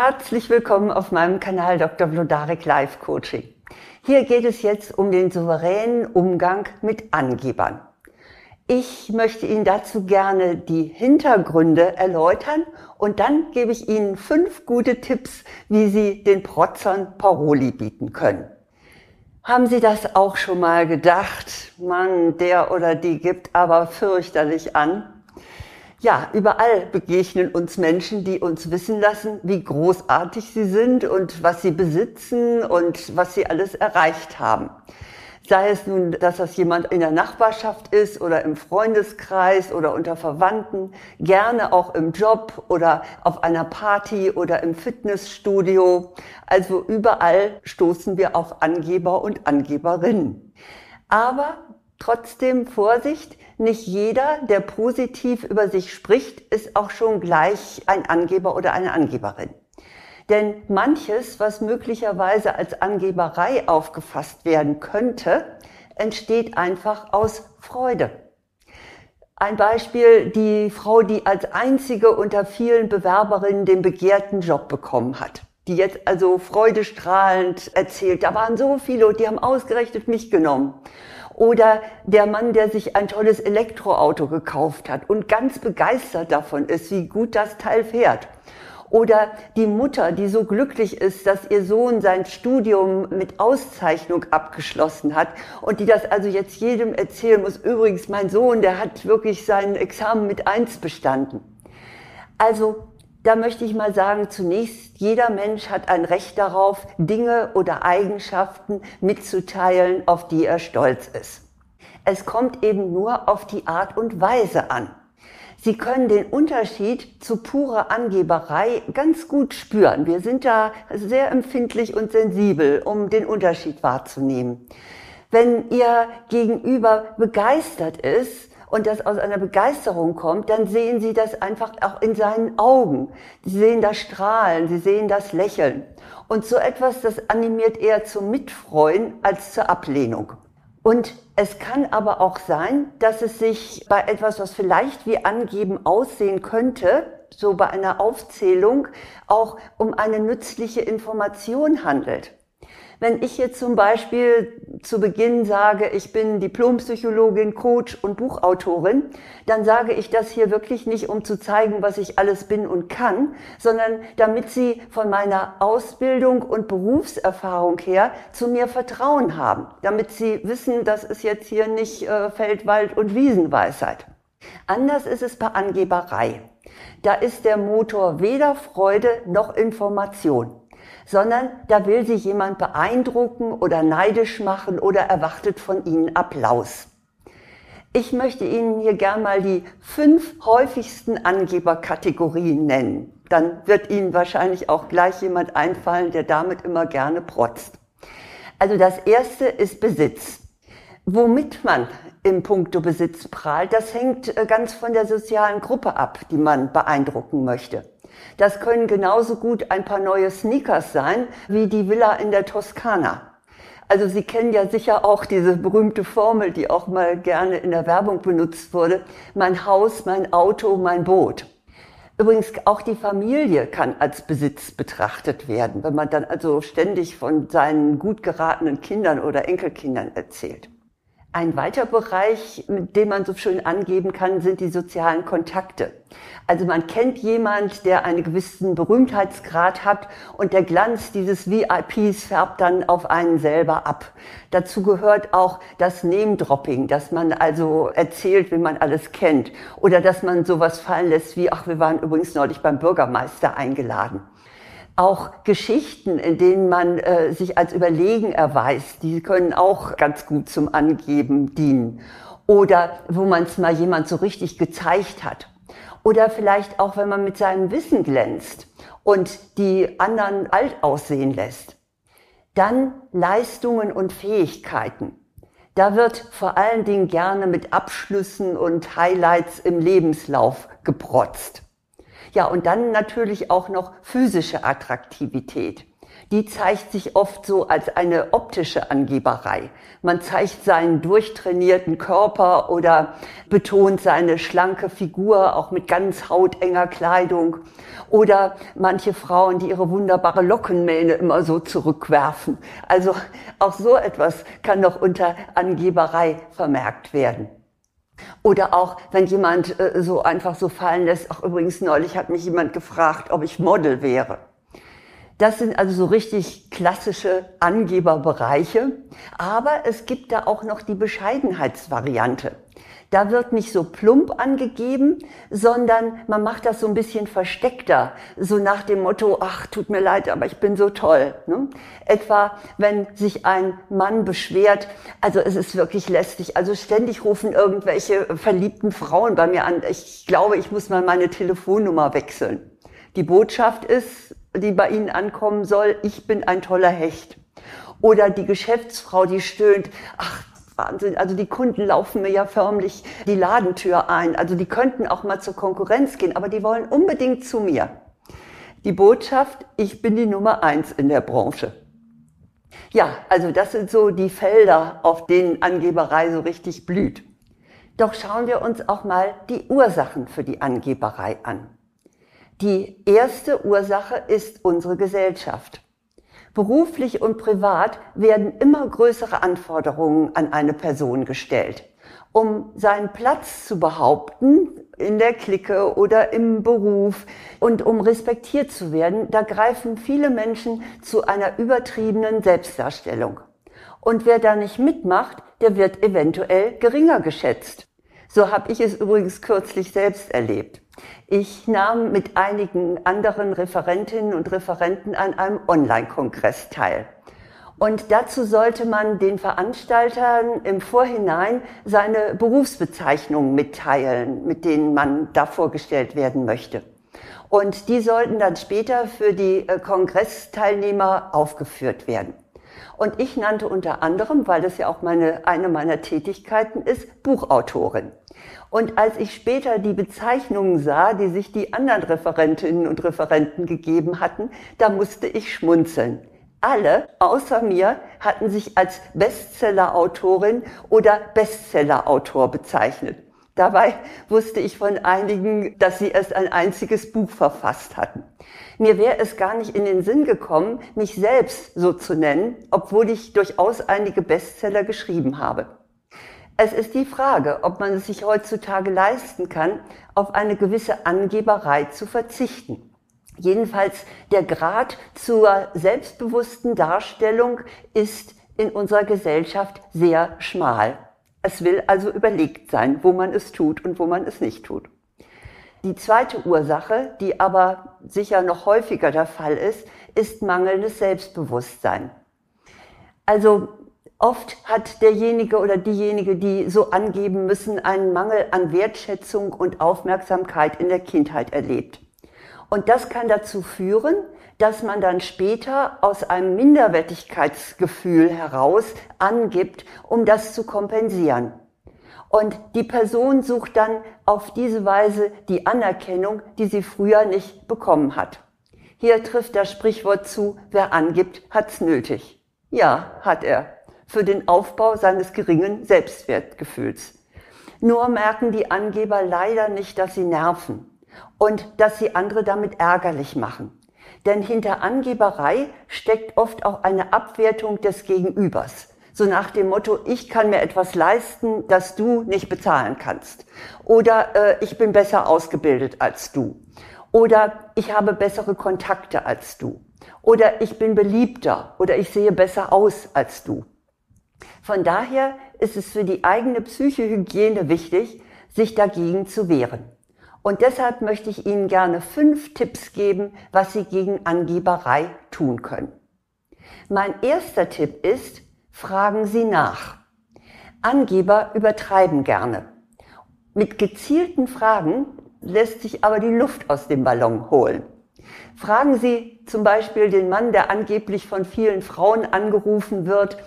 Herzlich willkommen auf meinem Kanal Dr. Vlodarek Life Coaching. Hier geht es jetzt um den souveränen Umgang mit Angebern. Ich möchte Ihnen dazu gerne die Hintergründe erläutern und dann gebe ich Ihnen fünf gute Tipps, wie Sie den Protzern Paroli bieten können. Haben Sie das auch schon mal gedacht? Mann, der oder die gibt aber fürchterlich an. Ja, überall begegnen uns Menschen, die uns wissen lassen, wie großartig sie sind und was sie besitzen und was sie alles erreicht haben. Sei es nun, dass das jemand in der Nachbarschaft ist oder im Freundeskreis oder unter Verwandten, gerne auch im Job oder auf einer Party oder im Fitnessstudio. Also überall stoßen wir auf Angeber und Angeberinnen. Aber Trotzdem Vorsicht, nicht jeder, der positiv über sich spricht, ist auch schon gleich ein Angeber oder eine Angeberin. Denn manches, was möglicherweise als Angeberei aufgefasst werden könnte, entsteht einfach aus Freude. Ein Beispiel, die Frau, die als einzige unter vielen Bewerberinnen den begehrten Job bekommen hat. Die jetzt also freudestrahlend erzählt, da waren so viele und die haben ausgerechnet mich genommen. Oder der Mann, der sich ein tolles Elektroauto gekauft hat und ganz begeistert davon ist, wie gut das Teil fährt. Oder die Mutter, die so glücklich ist, dass ihr Sohn sein Studium mit Auszeichnung abgeschlossen hat und die das also jetzt jedem erzählen muss. Übrigens, mein Sohn, der hat wirklich sein Examen mit eins bestanden. Also, da möchte ich mal sagen, zunächst, jeder Mensch hat ein Recht darauf, Dinge oder Eigenschaften mitzuteilen, auf die er stolz ist. Es kommt eben nur auf die Art und Weise an. Sie können den Unterschied zu purer Angeberei ganz gut spüren. Wir sind da sehr empfindlich und sensibel, um den Unterschied wahrzunehmen. Wenn Ihr Gegenüber begeistert ist, und das aus einer Begeisterung kommt, dann sehen Sie das einfach auch in seinen Augen. Sie sehen das Strahlen, Sie sehen das Lächeln. Und so etwas, das animiert eher zum Mitfreuen als zur Ablehnung. Und es kann aber auch sein, dass es sich bei etwas, was vielleicht wie angeben aussehen könnte, so bei einer Aufzählung, auch um eine nützliche Information handelt. Wenn ich jetzt zum Beispiel zu Beginn sage, ich bin Diplompsychologin, Coach und Buchautorin, dann sage ich das hier wirklich nicht, um zu zeigen, was ich alles bin und kann, sondern damit Sie von meiner Ausbildung und Berufserfahrung her zu mir Vertrauen haben, damit Sie wissen, das ist jetzt hier nicht äh, Feld, Wald und Wiesenweisheit. Anders ist es bei Angeberei. Da ist der Motor weder Freude noch Information sondern da will sich jemand beeindrucken oder neidisch machen oder erwartet von Ihnen Applaus. Ich möchte Ihnen hier gern mal die fünf häufigsten Angeberkategorien nennen. Dann wird Ihnen wahrscheinlich auch gleich jemand einfallen, der damit immer gerne protzt. Also das erste ist Besitz. Womit man im Punkto Besitz prahlt, das hängt äh, ganz von der sozialen Gruppe ab, die man beeindrucken möchte. Das können genauso gut ein paar neue Sneakers sein wie die Villa in der Toskana. Also Sie kennen ja sicher auch diese berühmte Formel, die auch mal gerne in der Werbung benutzt wurde. Mein Haus, mein Auto, mein Boot. Übrigens auch die Familie kann als Besitz betrachtet werden, wenn man dann also ständig von seinen gut geratenen Kindern oder Enkelkindern erzählt. Ein weiter Bereich, mit dem man so schön angeben kann, sind die sozialen Kontakte. Also man kennt jemand, der einen gewissen Berühmtheitsgrad hat und der Glanz dieses VIPs färbt dann auf einen selber ab. Dazu gehört auch das Name-Dropping, dass man also erzählt, wie man alles kennt oder dass man sowas fallen lässt wie, ach, wir waren übrigens neulich beim Bürgermeister eingeladen auch Geschichten, in denen man äh, sich als überlegen erweist, die können auch ganz gut zum Angeben dienen. Oder wo man es mal jemand so richtig gezeigt hat. Oder vielleicht auch, wenn man mit seinem Wissen glänzt und die anderen alt aussehen lässt. Dann Leistungen und Fähigkeiten. Da wird vor allen Dingen gerne mit Abschlüssen und Highlights im Lebenslauf geprotzt. Ja, und dann natürlich auch noch physische Attraktivität. die zeigt sich oft so als eine optische Angeberei. Man zeigt seinen durchtrainierten Körper oder betont seine schlanke Figur, auch mit ganz hautenger Kleidung. Oder manche Frauen, die ihre wunderbare Lockenmähne immer so zurückwerfen. Also auch so etwas kann noch unter Angeberei vermerkt werden. Oder auch, wenn jemand äh, so einfach so fallen lässt, ach übrigens neulich hat mich jemand gefragt, ob ich Model wäre. Das sind also so richtig klassische Angeberbereiche. Aber es gibt da auch noch die Bescheidenheitsvariante. Da wird nicht so plump angegeben, sondern man macht das so ein bisschen versteckter. So nach dem Motto, ach, tut mir leid, aber ich bin so toll. Ne? Etwa, wenn sich ein Mann beschwert, also es ist wirklich lästig. Also ständig rufen irgendwelche verliebten Frauen bei mir an. Ich glaube, ich muss mal meine Telefonnummer wechseln. Die Botschaft ist, die bei Ihnen ankommen soll, ich bin ein toller Hecht. Oder die Geschäftsfrau, die stöhnt, ach, Wahnsinn, also die Kunden laufen mir ja förmlich die Ladentür ein. Also die könnten auch mal zur Konkurrenz gehen, aber die wollen unbedingt zu mir. Die Botschaft, ich bin die Nummer eins in der Branche. Ja, also das sind so die Felder, auf denen Angeberei so richtig blüht. Doch schauen wir uns auch mal die Ursachen für die Angeberei an. Die erste Ursache ist unsere Gesellschaft. Beruflich und privat werden immer größere Anforderungen an eine Person gestellt. Um seinen Platz zu behaupten in der Clique oder im Beruf und um respektiert zu werden, da greifen viele Menschen zu einer übertriebenen Selbstdarstellung. Und wer da nicht mitmacht, der wird eventuell geringer geschätzt. So habe ich es übrigens kürzlich selbst erlebt. Ich nahm mit einigen anderen Referentinnen und Referenten an einem Online-Kongress teil. Und dazu sollte man den Veranstaltern im Vorhinein seine Berufsbezeichnungen mitteilen, mit denen man da vorgestellt werden möchte. Und die sollten dann später für die äh, Kongressteilnehmer aufgeführt werden. Und ich nannte unter anderem, weil das ja auch meine, eine meiner Tätigkeiten ist, Buchautorin. Und als ich später die Bezeichnungen sah, die sich die anderen Referentinnen und Referenten gegeben hatten, da musste ich schmunzeln. Alle außer mir hatten sich als Bestsellerautorin oder Bestsellerautor bezeichnet. Dabei wusste ich von einigen, dass sie erst ein einziges Buch verfasst hatten. Mir wäre es gar nicht in den Sinn gekommen, mich selbst so zu nennen, obwohl ich durchaus einige Bestseller geschrieben habe. Es ist die Frage, ob man es sich heutzutage leisten kann, auf eine gewisse Angeberei zu verzichten. Jedenfalls der Grad zur selbstbewussten Darstellung ist in unserer Gesellschaft sehr schmal. Es will also überlegt sein, wo man es tut und wo man es nicht tut. Die zweite Ursache, die aber sicher noch häufiger der Fall ist, ist mangelndes Selbstbewusstsein. Also Oft hat derjenige oder diejenige, die so angeben müssen, einen Mangel an Wertschätzung und Aufmerksamkeit in der Kindheit erlebt. Und das kann dazu führen, dass man dann später aus einem Minderwertigkeitsgefühl heraus angibt, um das zu kompensieren. Und die Person sucht dann auf diese Weise die Anerkennung, die sie früher nicht bekommen hat. Hier trifft das Sprichwort zu, wer angibt, hat's nötig. Ja, hat er für den Aufbau seines geringen Selbstwertgefühls. Nur merken die Angeber leider nicht, dass sie nerven und dass sie andere damit ärgerlich machen. Denn hinter Angeberei steckt oft auch eine Abwertung des Gegenübers. So nach dem Motto, ich kann mir etwas leisten, das du nicht bezahlen kannst. Oder äh, ich bin besser ausgebildet als du. Oder ich habe bessere Kontakte als du. Oder ich bin beliebter. Oder ich sehe besser aus als du. Von daher ist es für die eigene Psychohygiene wichtig, sich dagegen zu wehren. Und deshalb möchte ich Ihnen gerne fünf Tipps geben, was Sie gegen Angeberei tun können. Mein erster Tipp ist, fragen Sie nach. Angeber übertreiben gerne. Mit gezielten Fragen lässt sich aber die Luft aus dem Ballon holen. Fragen Sie zum Beispiel den Mann, der angeblich von vielen Frauen angerufen wird,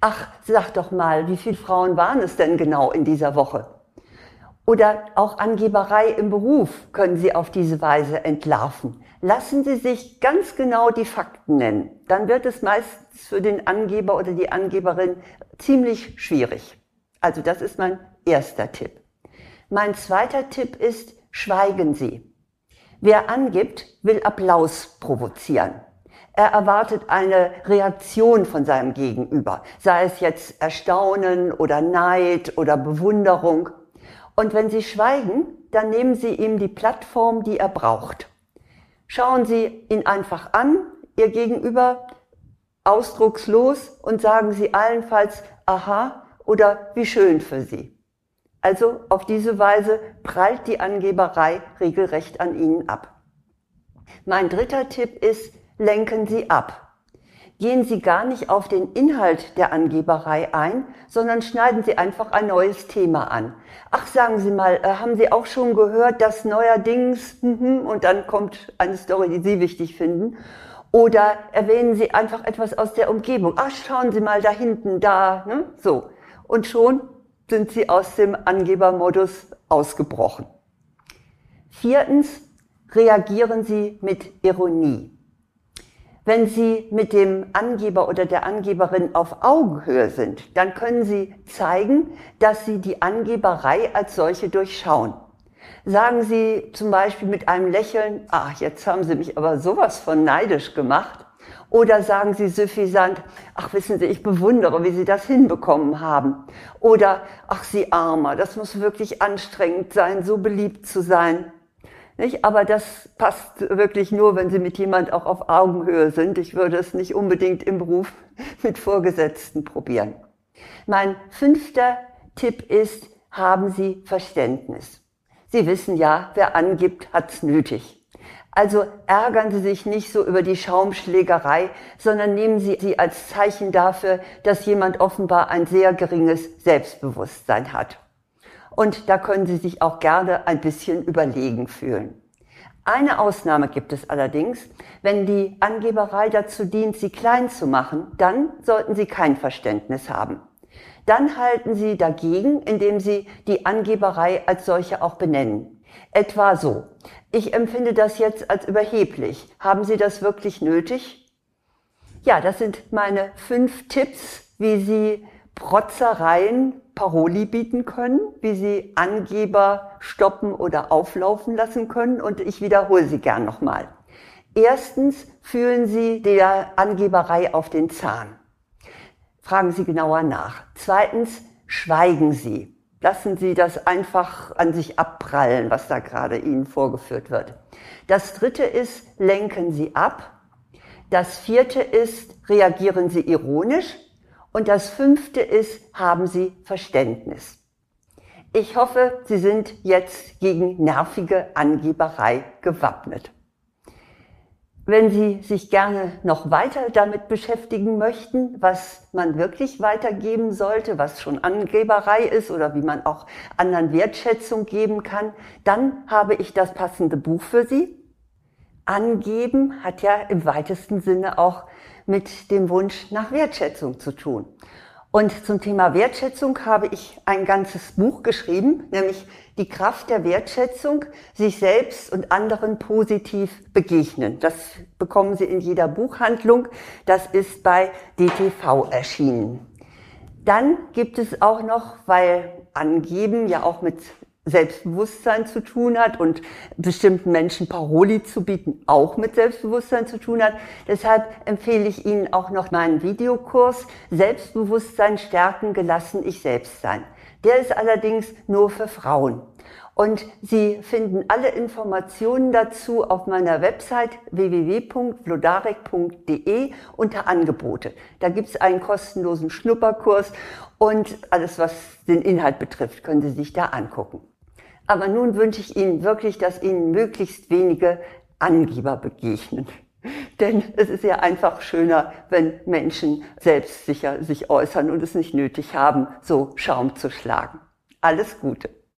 ach, sag doch mal, wie viele Frauen waren es denn genau in dieser Woche? Oder auch Angeberei im Beruf können Sie auf diese Weise entlarven. Lassen Sie sich ganz genau die Fakten nennen. Dann wird es meistens für den Angeber oder die Angeberin ziemlich schwierig. Also das ist mein erster Tipp. Mein zweiter Tipp ist, schweigen Sie. Wer angibt, will Applaus provozieren. Er erwartet eine Reaktion von seinem Gegenüber, sei es jetzt Erstaunen oder Neid oder Bewunderung. Und wenn Sie schweigen, dann nehmen Sie ihm die Plattform, die er braucht. Schauen Sie ihn einfach an, Ihr Gegenüber, ausdruckslos und sagen Sie allenfalls, aha oder wie schön für Sie. Also auf diese Weise prallt die Angeberei regelrecht an Ihnen ab. Mein dritter Tipp ist, lenken Sie ab. Gehen Sie gar nicht auf den Inhalt der Angeberei ein, sondern schneiden Sie einfach ein neues Thema an. Ach, sagen Sie mal, äh, haben Sie auch schon gehört, dass neuerdings, mhm, und dann kommt eine Story, die Sie wichtig finden. Oder erwähnen Sie einfach etwas aus der Umgebung. Ach, schauen Sie mal da hinten, da, ne? so. Und schon sind Sie aus dem Angebermodus ausgebrochen. Viertens, reagieren Sie mit Ironie. Wenn Sie mit dem Angeber oder der Angeberin auf Augenhöhe sind, dann können Sie zeigen, dass Sie die Angeberei als solche durchschauen. Sagen Sie zum Beispiel mit einem Lächeln, ach, jetzt haben Sie mich aber sowas von neidisch gemacht. Oder sagen Sie suffisant, ach wissen Sie, ich bewundere, wie Sie das hinbekommen haben. Oder, ach Sie Armer, das muss wirklich anstrengend sein, so beliebt zu sein. Nicht? Aber das passt wirklich nur, wenn Sie mit jemand auch auf Augenhöhe sind. Ich würde es nicht unbedingt im Beruf mit Vorgesetzten probieren. Mein fünfter Tipp ist, haben Sie Verständnis. Sie wissen ja, wer angibt, hat's nötig. Also ärgern Sie sich nicht so über die Schaumschlägerei, sondern nehmen Sie sie als Zeichen dafür, dass jemand offenbar ein sehr geringes Selbstbewusstsein hat und da können Sie sich auch gerne ein bisschen überlegen fühlen. Eine Ausnahme gibt es allerdings. Wenn die Angeberei dazu dient, Sie klein zu machen, dann sollten Sie kein Verständnis haben. Dann halten Sie dagegen, indem Sie die Angeberei als solche auch benennen. Etwa so. Ich empfinde das jetzt als überheblich. Haben Sie das wirklich nötig? Ja, das sind meine fünf Tipps, wie Sie Protzereien Paroli bieten können, wie Sie Angeber stoppen oder auflaufen lassen können. Und ich wiederhole sie gern nochmal. Erstens fühlen Sie der Angeberei auf den Zahn. Fragen Sie genauer nach. Zweitens schweigen Sie. Lassen Sie das einfach an sich abprallen, was da gerade Ihnen vorgeführt wird. Das dritte ist, lenken Sie ab. Das vierte ist, reagieren Sie ironisch. Und das fünfte ist, haben Sie Verständnis. Ich hoffe, Sie sind jetzt gegen nervige Angeberei gewappnet. Wenn Sie sich gerne noch weiter damit beschäftigen möchten, was man wirklich weitergeben sollte, was schon Angeberei ist oder wie man auch anderen Wertschätzung geben kann, dann habe ich das passende Buch für Sie. Angeben hat ja im weitesten Sinne auch mit dem Wunsch nach Wertschätzung zu tun. Und zum Thema Wertschätzung habe ich ein ganzes Buch geschrieben, nämlich Die Kraft der Wertschätzung, sich selbst und anderen positiv begegnen. Das bekommen Sie in jeder Buchhandlung. Das ist bei DTV erschienen. Dann gibt es auch noch, weil Angeben ja auch mit Selbstbewusstsein zu tun hat und bestimmten Menschen Paroli zu bieten auch mit Selbstbewusstsein zu tun hat. Deshalb empfehle ich Ihnen auch noch meinen Videokurs Selbstbewusstsein stärken, gelassen ich selbst sein. Der ist allerdings nur für Frauen. Und Sie finden alle Informationen dazu auf meiner Website www.vlodarek.de unter Angebote. Da gibt es einen kostenlosen Schnupperkurs und alles, was den Inhalt betrifft, können Sie sich da angucken. Aber nun wünsche ich Ihnen wirklich, dass Ihnen möglichst wenige Angeber begegnen. Denn es ist ja einfach schöner, wenn Menschen selbstsicher sich äußern und es nicht nötig haben, so Schaum zu schlagen. Alles Gute.